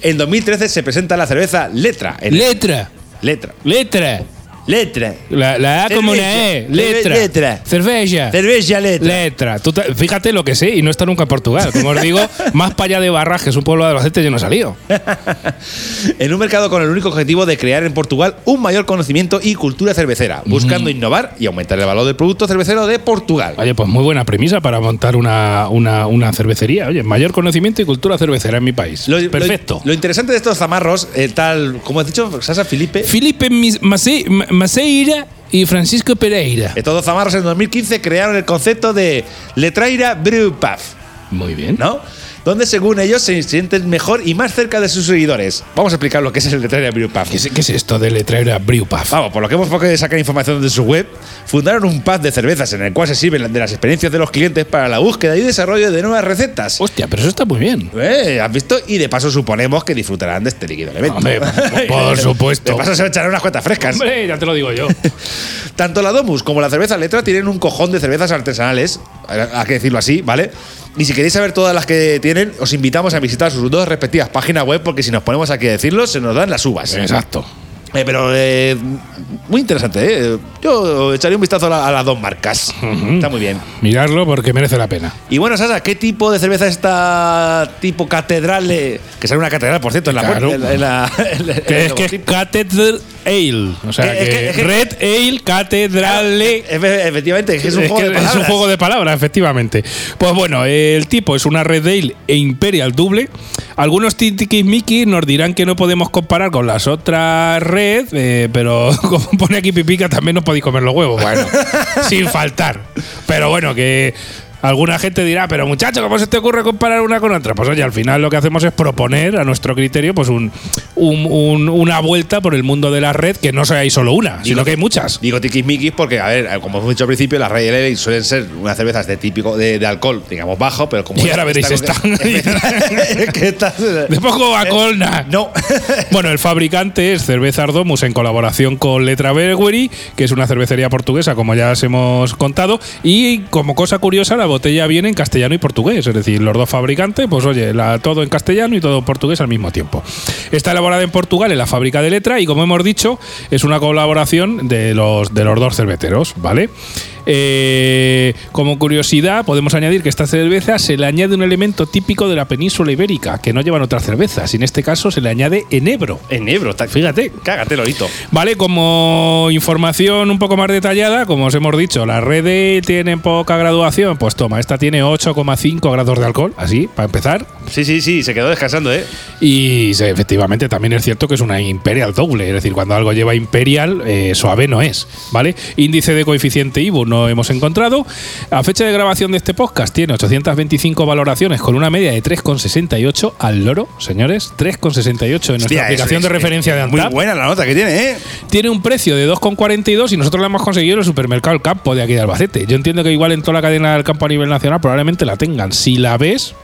En 2013 se presenta la cerveza Letra. Letra. letra. Letra. Letra. La, la A como una E. Letra. Letra. Cerveza. Cerveza letra. Letra. Tú te- fíjate lo que sé y no está nunca en Portugal. Como os digo, más para allá de Barras, que es un pueblo de Albacete, yo no he salido. en un mercado con el único objetivo de crear en Portugal un mayor conocimiento y cultura cervecera, buscando innovar y aumentar el valor del producto cervecero de Portugal. Oye, pues muy buena premisa para montar una, una, una cervecería. Oye, mayor conocimiento y cultura cervecera en mi país. Lo- Perfecto. Lo, interesante de estos zamarros, el tal, como has dicho, Sasa Felipe, Felipe Mis- Ma- Maceira y Francisco Pereira. estos zamarros en 2015 crearon el concepto de Letraira Brewpub. Muy bien. ¿no? Donde según ellos se sienten mejor y más cerca de sus seguidores. Vamos a explicar lo que es el Letraria Brew Pub. ¿Qué es, qué es esto de letrera Brewpub? Vamos, por lo que hemos podido sacar información de su web, fundaron un pub de cervezas en el cual se sirven de las experiencias de los clientes para la búsqueda y desarrollo de nuevas recetas. Hostia, pero eso está muy bien. Eh, ¿Has visto? Y de paso suponemos que disfrutarán de este líquido elemento. Hombre, por- por supuesto. De paso se echarán unas cuantas frescas. Hombre, ya te lo digo yo. Tanto la Domus como la cerveza Letra tienen un cojón de cervezas artesanales, hay que decirlo así, ¿vale? Y si queréis saber todas las que tienen, os invitamos a visitar sus dos respectivas páginas web, porque si nos ponemos aquí a decirlo, se nos dan las uvas. Exacto. Eh, pero eh, muy interesante, ¿eh? Yo echaría un vistazo a, la- a las dos marcas. Está muy bien. Mirarlo porque merece la pena. Y bueno, Sasa, ¿qué tipo de cerveza es esta tipo catedral? eh? Que sale una catedral, por cierto, en la Claro. puerta. En la, en la- en Que es que es. Cathedral Ale. O sea, es que, que- es que- Red Ale Cathedrale. Efe- Efectivamente, es que es un Es juego de es palabras. un juego de palabras, efectivamente. Pues bueno, el tipo es una Red Ale e Imperial Double. Algunos Mickey nos dirán que no podemos comparar con las otras Red, eh, pero como pone aquí Pipica, también nos podéis comer los huevos. Bueno, sin faltar. Pero bueno, que. Alguna gente dirá, pero muchacho, ¿cómo se te ocurre comparar una con otra? Pues oye, al final lo que hacemos es proponer a nuestro criterio pues un, un- un- una vuelta por el mundo de la red que no sea hay solo una, sino que hay muchas. Digo tiquismiquis porque, a ver, como hemos dicho al principio, las Ale suelen ser unas cervezas de típico de, de alcohol, digamos, bajo, pero como. Y ahora veréis esta. De poco a colna. No. Bueno, el fabricante es Cervezas Domus en colaboración con Letra Brewery, que es una cervecería portuguesa, como ya os hemos contado. Y como cosa curiosa, la botella viene en castellano y portugués. Es decir, los dos fabricantes, pues oye, la- todo en castellano y todo en portugués al mismo tiempo. Está elaborada en Portugal, en la fábrica de Letra, y como hemos dicho, es una colaboración de los, de los dos cerveceros, ¿vale? Eh, como curiosidad, podemos añadir que esta cerveza se le añade un elemento típico de la península ibérica, que no llevan otras cervezas. Y en este caso se le añade enebro. En Ebro, ta- Fíjate. Cágate, Lorito. Vale, como información un poco más detallada, como os hemos dicho, la red de tiene poca graduación, pues toma, esta tiene 8,5 grados de alcohol, así, para empezar. Sí, sí, sí, se quedó descansando, ¿eh? Y sí, efectivamente también es cierto que es una Imperial doble, es decir, cuando algo lleva Imperial, eh, suave no es, ¿vale? Índice de coeficiente IBU no hemos encontrado. A fecha de grabación de este podcast tiene 825 valoraciones con una media de 3,68 al loro, señores, 3,68 en nuestra Hostia, aplicación de referencia de es Muy Antap. buena la nota que tiene, ¿eh? Tiene un precio de 2,42 y nosotros la hemos conseguido en el supermercado El Campo de aquí de Albacete. Yo entiendo que igual en toda la cadena del campo a nivel nacional probablemente la tengan. Si la ves,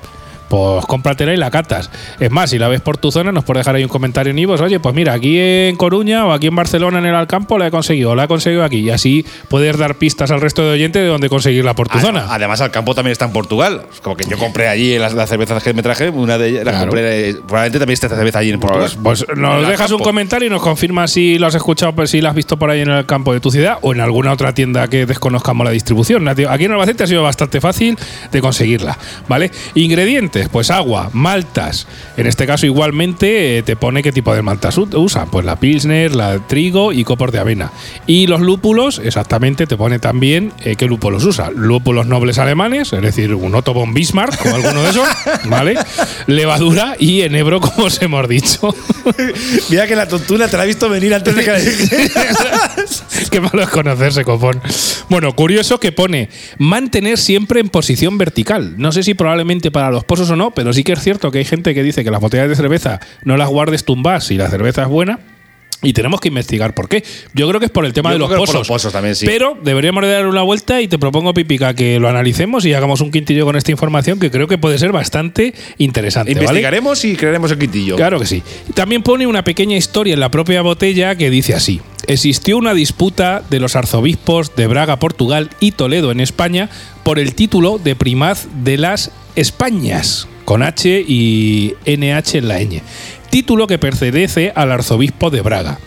pues cómpratela y la catas. Es más, si la ves por tu zona, nos puedes dejar ahí un comentario en Ivos. Oye, pues mira, aquí en Coruña o aquí en Barcelona en el Alcampo la he conseguido, o la he conseguido aquí. Y así puedes dar pistas al resto de oyentes de dónde conseguirla por tu Ah, zona. Además, al campo también está en Portugal. Como que yo compré allí las, las cervezas que me traje, una de ellas la Claro. compré. Probablemente también está esta cerveza allí en Portugal. Pues, pues nos dejas un comentario y nos confirmas si lo has escuchado, pues, si lo has visto por ahí en el campo de tu ciudad o en alguna otra tienda que desconozcamos la distribución. Aquí en Albacete ha sido bastante fácil de conseguirla, ¿vale? Ingredientes, pues agua, maltas. En este caso igualmente eh, te pone qué tipo de maltas u- usa, pues la pilsner, la trigo y copos de avena. Y los lúpulos, exactamente, te pone también eh, qué lúpulos usa. Lúpulos nobles alemanes, es decir, un Otto von Bismarck o alguno de esos, ¿vale? Levadura y enebro, como os hemos dicho. Mira que la tontuna te la he visto venir antes de que la Qué malo es conocerse, copón. Bueno, curioso que pone mantener siempre en posición vertical. No sé si probablemente para los pozos o no, pero sí que es cierto que hay gente que dice que las botellas de cerveza no las guardes tumbas si la cerveza es buena. Y tenemos que investigar por qué. Yo creo que es por el tema Yo de los que por pozos. los pozos también, sí. Pero deberíamos de dar una vuelta y te propongo, Pipica, que lo analicemos y hagamos un quintillo con esta información que creo que puede ser bastante interesante. ¿vale? Investigaremos y crearemos el quitillo. Claro que sí. También pone una pequeña historia en la propia botella que dice así. Existió una disputa de los arzobispos de Braga, Portugal y Toledo en España por el título de primaz de las Españas, con H y NH en la ñ. Título que pertenece al arzobispo de Braga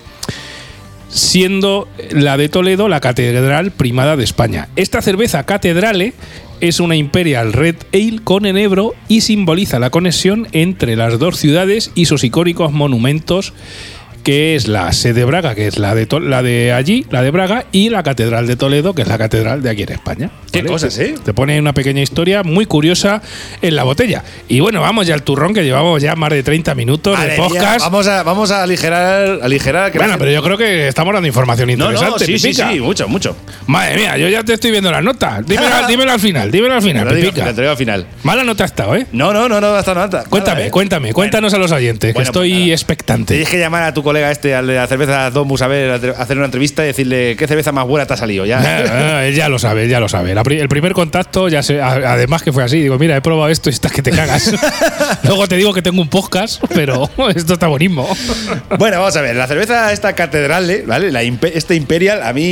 siendo la de Toledo la catedral primada de España. Esta cerveza catedrale es una Imperial Red Ale con enebro y simboliza la conexión entre las dos ciudades y sus icónicos monumentos que es la sede de Braga, que es la de, la de allí, la de Braga, y la Catedral de Toledo, que es la catedral de aquí en España. Qué cosas, ¿eh? Te pone una pequeña historia muy curiosa en la botella. Y bueno, vamos ya al turrón, que llevamos ya más de 30 minutos Madre de mía, podcast. vamos a, vamos a aligerar, aligerar que bueno, pero yo creo que estamos dando información interesante. no, sí, sí, sí, mucho, mucho. Madre mía, yo ya te estoy viendo las notas. Dímelo, dímelo al final, dímelo al final, Te lo digo, Pipica. te lo digo al final. Mala nota ha estado, ¿eh? No, no, no, no, hasta nada. Cuéntame, Nada, ¿eh? cuéntame, cuéntanos a los oyentes, Bueno, que estoy pues nada. expectante. Tienes que llamar a tu colega este, al de la cerveza Domus, a ver, a hacer una entrevista y decirle qué cerveza más buena te ha salido. Ya. Él ya lo sabe, ya lo sabe. Pri- el primer contacto, ya a- además que fue así. Digo, mira, he probado esto y estás que te cagas. Luego te digo que tengo un podcast, pero esto está buenísimo. Bueno, vamos a ver, la cerveza esta catedral. ¿vale? La este Imperial, a mí.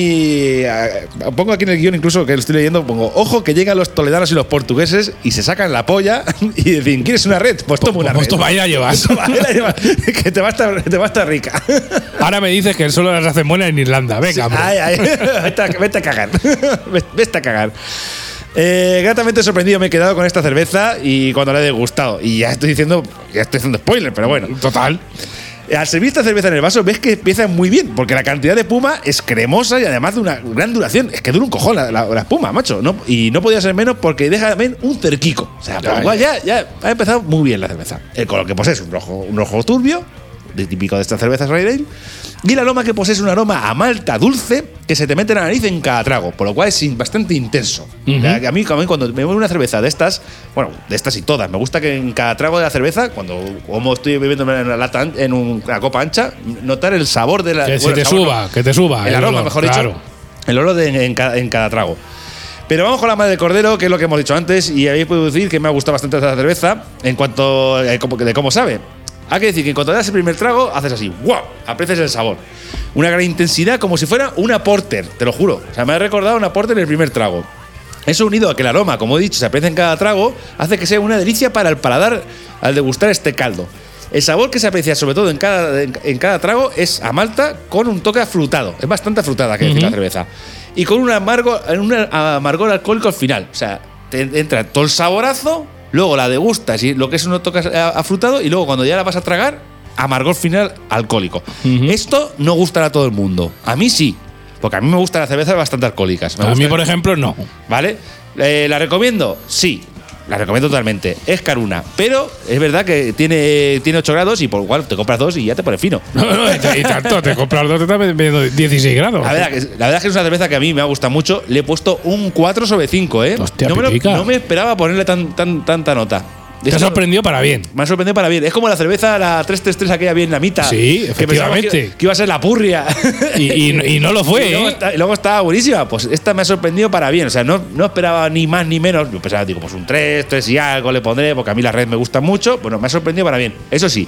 eh, pongo aquí en el guion, incluso que lo estoy leyendo, pongo, ojo que llegan los toledanos y los portugueses y se sacan la polla y dicen, ¿quieres una red? Pues toma una Pues red. toma, ahí la llevas. Toma, ahí la llevas, que te va, a estar, te va a estar rica. Ahora me dices que solo las hacen buenas en Irlanda. Venga, hombre. Ay, ay, vete, a, vete a cagar. Vete a cagar. Eh, gratamente sorprendido me he quedado con esta cerveza y cuando la he degustado. Y ya estoy diciendo, ya estoy haciendo spoiler, pero bueno. Total. Al servir esta cerveza en el vaso, ves que empieza muy bien, porque la cantidad de espuma es cremosa y además de una gran duración. Es que dura un cojón la, la- la espuma, macho. ¿no? Y no podía ser menos porque deja también un cerquico. O sea, por lo cual ya, ya ha empezado muy bien la cerveza. El color que posee es un rojo, un rojo turbio, de típico de estas cervezas Red Ale. Y el aroma que posee es un aroma a malta dulce que se te mete en la nariz en cada trago, por lo cual es bastante intenso. Ya que a, mí, a mí cuando me bebo una cerveza de estas, bueno, de estas y todas, me gusta que en cada trago de la cerveza, cuando como estoy bebiendo en una, lata, en un- una copa ancha, notar el sabor de la. Que bueno, se el te sabor suba, no, que te suba. el aroma, olor, mejor claro. dicho. El olor de- en, cada, en cada trago. Pero vamos con la madre de cordero, que es lo que hemos dicho antes, y habéis podido decir que me ha gustado bastante esta cerveza en cuanto eh, como- de cómo sabe. Hay que decir que en cuanto das el primer trago, haces así, ¡wow! Aprecias el sabor. Una gran intensidad, como si fuera una porter, te lo juro. O sea, me ha recordado una porter en el primer trago. Eso unido a que el aroma, como he dicho, se aprecia en cada trago, hace que sea una delicia para el paladar al degustar este caldo. El sabor que se aprecia sobre todo en cada, en, en cada trago es a malta con un toque afrutado. Es bastante afrutada, que decir, la cerveza. y con un amargo, un amargor alcohólico al final. O sea, te entra todo el saborazo, luego la degustas y lo que es un toque afrutado, y luego cuando ya la vas a tragar, amargor final alcohólico. Esto no gustará a todo el mundo. A mí sí. Porque a mí me gustan las cervezas bastante alcohólicas. Me A mí, por ejemplo, no. ¿Vale? Eh, ¿La recomiendo? Sí. La recomiendo totalmente. Es caruna. Pero es verdad que tiene, tiene 8 grados y por igual te compras dos y ya te pone fino. No, no, y tanto, te compras dos, te estás bebiendo 16 grados. La verdad, que, la verdad es que es una cerveza que a mí me ha gustado mucho. Le he puesto un 4 sobre 5, ¿eh? Hostia, no, me lo- no me esperaba ponerle tan, tan, tanta nota. Te ha sorprendido para bien. Me ha sorprendido para bien. Es como la cerveza, la 333 aquella vietnamita. Sí, efectivamente. Que, que iba a ser la purria. Y, y- y no lo fue, Y luego, ¿eh? está- y luego estaba buenísima. Pues esta me ha sorprendido para bien. O sea, no, no esperaba ni más ni menos. Yo pensaba, digo, pues un 3, 3 y algo le pondré, porque a mí la red me gusta mucho. Bueno, me ha sorprendido para bien. Eso sí,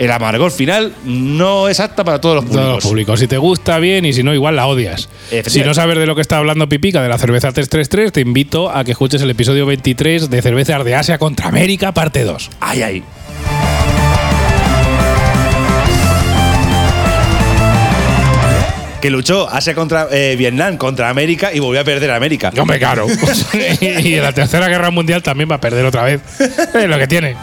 el amargor final no es apta para todos los públicos. Todos los públicos. Si te gusta bien y si no, igual la odias. Si no sabes de lo que está hablando Pipica de la cerveza 333, te invito a que escuches el episodio 23 de Cervezas de Asia contra América, parte 2. Ay, ay. Que luchó Asia contra eh, Vietnam contra América y volvió a perder a América. Hombre, claro. y en la Tercera Guerra Mundial también va a perder otra vez. Es lo que tiene.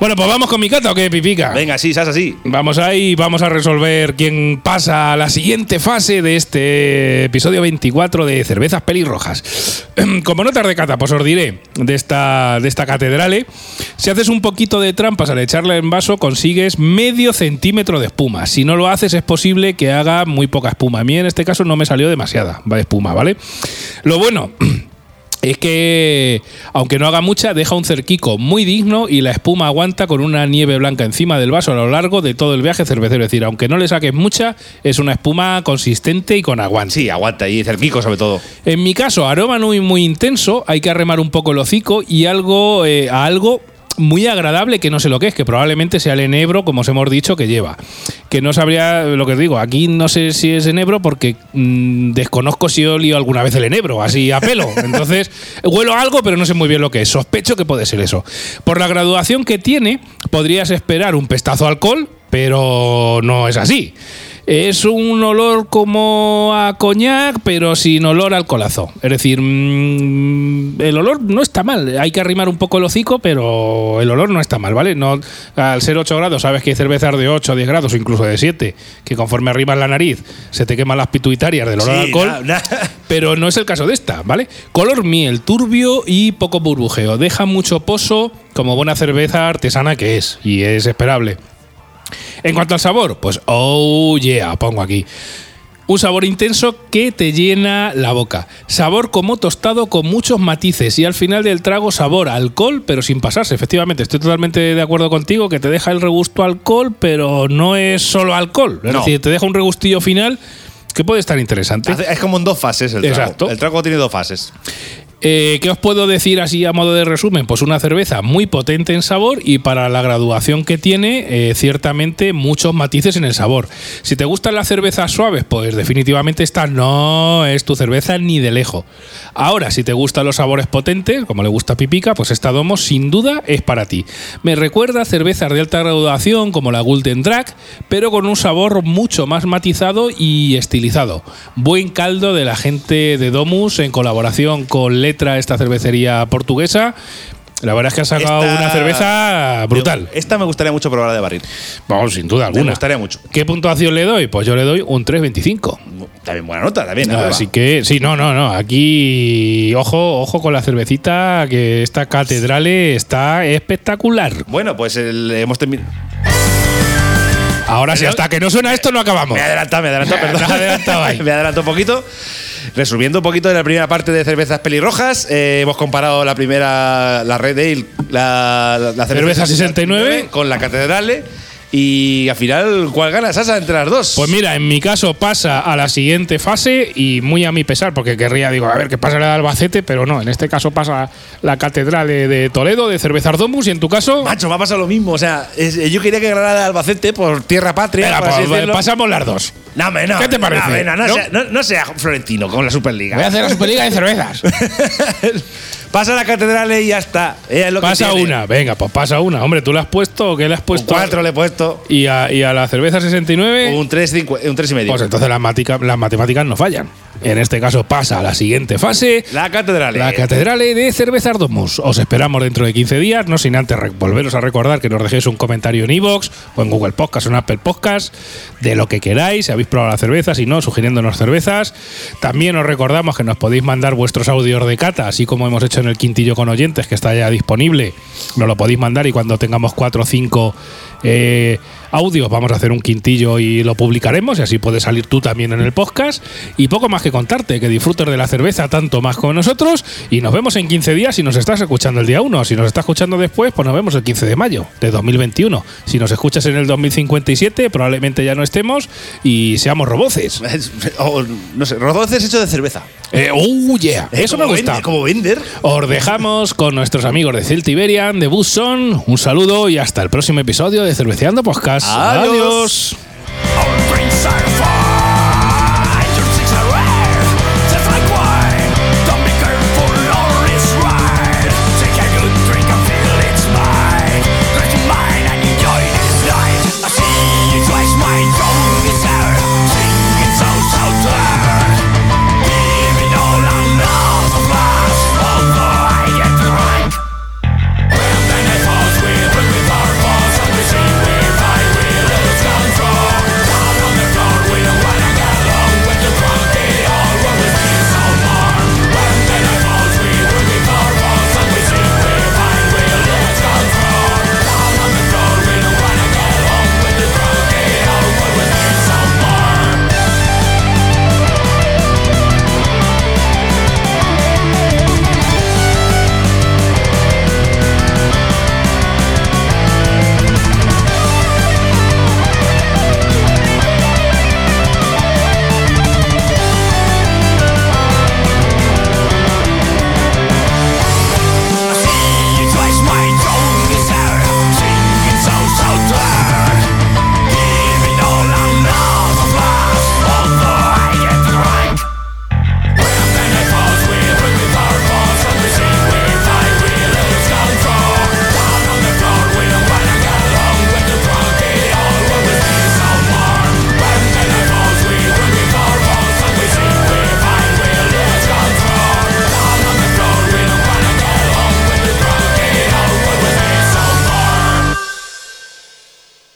Bueno, pues vamos con mi cata o qué, Pipica. Venga, sí, Sasa, sí. Vamos ahí, vamos a resolver quién pasa a la siguiente fase de este episodio 24 de Cervezas Pelirrojas. Como notas de cata, pues os diré de esta, de esta catedrale. Si haces un poquito de trampas al echarla en vaso, consigues medio centímetro de espuma. Si no lo haces, es posible que haga muy poca espuma. A mí en este caso no me salió demasiada va, espuma, ¿vale? Lo bueno. Es que, aunque no haga mucha, deja un cerquico muy digno y la espuma aguanta con una nieve blanca encima del vaso a lo largo de todo el viaje cervecero. Es decir, aunque no le saques mucha, es una espuma consistente y con aguante. Sí, aguanta. Y cerquico, sobre todo. En mi caso, aroma muy, muy intenso, hay que arremar un poco el hocico y algo eh, a algo muy agradable que no sé lo que es, que probablemente sea el enebro, como os hemos dicho, que lleva. Que no sabría lo que os digo, aquí no sé si es enebro porque mm, desconozco si he olido alguna vez el enebro, así a pelo. Entonces, huelo algo, pero no sé muy bien lo que es. Sospecho que puede ser eso. Por la graduación que tiene, podrías esperar un pestazo alcohol, pero no es así. Es un olor como a coñac, pero sin olor al colazo. Es decir, mm, el olor no está mal. Hay que arrimar un poco el hocico, pero el olor no está mal, ¿vale? No, al ser 8 grados, sabes que hay cervezas de 8, 10 grados o incluso de 7, que conforme arrimas la nariz se te queman las pituitarias del olor al alcohol. Pero no es el caso de esta, ¿vale? Color miel, turbio y poco burbujeo. Deja mucho pozo como buena cerveza artesana que es, y es esperable. En cuanto al sabor, pues oh yeah, pongo aquí. Un sabor intenso que te llena la boca. Sabor como tostado con muchos matices y al final del trago sabor a alcohol, pero sin pasarse. Efectivamente, estoy totalmente de acuerdo contigo que te deja el regusto a alcohol, pero no es solo alcohol. Es No. decir, te deja un regustillo final que puede estar interesante. Es como en dos fases el trago. Exacto. El trago tiene dos fases. Eh, ¿Qué os puedo decir así a modo de resumen? Pues una cerveza muy potente en sabor y para la graduación que tiene, eh, ciertamente muchos matices en el sabor. Si te gustan las cervezas suaves, pues definitivamente esta no es tu cerveza ni de lejos. Ahora, si te gustan los sabores potentes, como le gusta Pipica, pues esta Domo sin duda es para ti. Me recuerda a cervezas de alta graduación como la Golden Drag, pero con un sabor mucho más matizado y estilizado. Buen caldo de la gente de Domus en colaboración con Letra, esta cervecería portuguesa. La verdad es que ha sacado Esta- una cerveza brutal. Esta me gustaría mucho probarla de barril. Vamos, sin duda Me alguna. gustaría mucho. ¿Qué puntuación le doy? Pues yo le doy un 3.25. También buena nota, también. ¿eh? Así que, sí, no, no, no. Aquí, ojo, ojo con la cervecita, que esta catedral está espectacular. Bueno, pues el- hemos terminado. Ahora sí, hasta que no suena esto, no acabamos. Me adelantado, me adelantado, perdón. has adelantado ahí. me adelantado un poquito. Resumiendo un poquito de la primera parte de cervezas pelirrojas, eh, hemos comparado la primera, la Red Ale, la, la, la Cerveza 69. con la Catedrale. Y al final, ¿cuál gana, Sasa, entre las dos? Pues mira, en mi caso pasa a la siguiente fase y muy a mi pesar, porque querría, digo, a ver qué pasa la de Albacete, pero no, en este caso pasa la catedral de, de Toledo, de Cervezas Domus, y en tu caso. Macho, me ha pasado lo mismo. O sea, es- yo quería que ganara Albacete por tierra patria. Venga, por así pues, pasamos las dos. No, hombre, no. ¿Qué te parece? No, no, ¿No? Sea, no- no sea Florentino con la Superliga. Voy a hacer la Superliga de cervezas. Pasa a la catedral y ya está. Ella es lo que pasa tiene. una, venga, pues pasa una. Hombre, ¿tú le has puesto o qué le has Un puesto? 4 le he puesto. Y a, y a la cerveza 69, Un 3, un tres y medio. pues entonces las, matica- las matemáticas no fallan. En este caso pasa a la siguiente fase. la catedral. La Catedral de Cervezas Domus. Os esperamos dentro de 15 días, no sin antes volveros a recordar que nos dejéis un comentario en iVoox o en Google Podcast o en Apple Podcast de lo que queráis, habéis probado la cerveza, si no, sugiriéndonos cervezas. También os recordamos que nos podéis mandar vuestros audios de cata, así como hemos hecho en el Quintillo con oyentes, que está ya disponible. Nos lo podéis mandar y cuando tengamos 4 o 5 eh, audios vamos a hacer un quintillo y lo publicaremos y así puedes salir tú también en el podcast. Y poco más que contarte, que disfrutes de la cerveza tanto más como nosotros y nos vemos en 15 días si nos estás escuchando el día 1. Si nos estás escuchando después, pues nos vemos el 15 de mayo de 2021. Si nos escuchas en el 2057, probablemente ya no estemos y seamos roboces. O, no sé, rodoces hecho de cerveza. Eh, oh, yeah. Eso me gusta. vender- Como vender. Os dejamos con nuestros amigos de Celtiberian, de Busson. Un saludo y hasta el próximo episodio de Cerveceando Podcast. Adiós.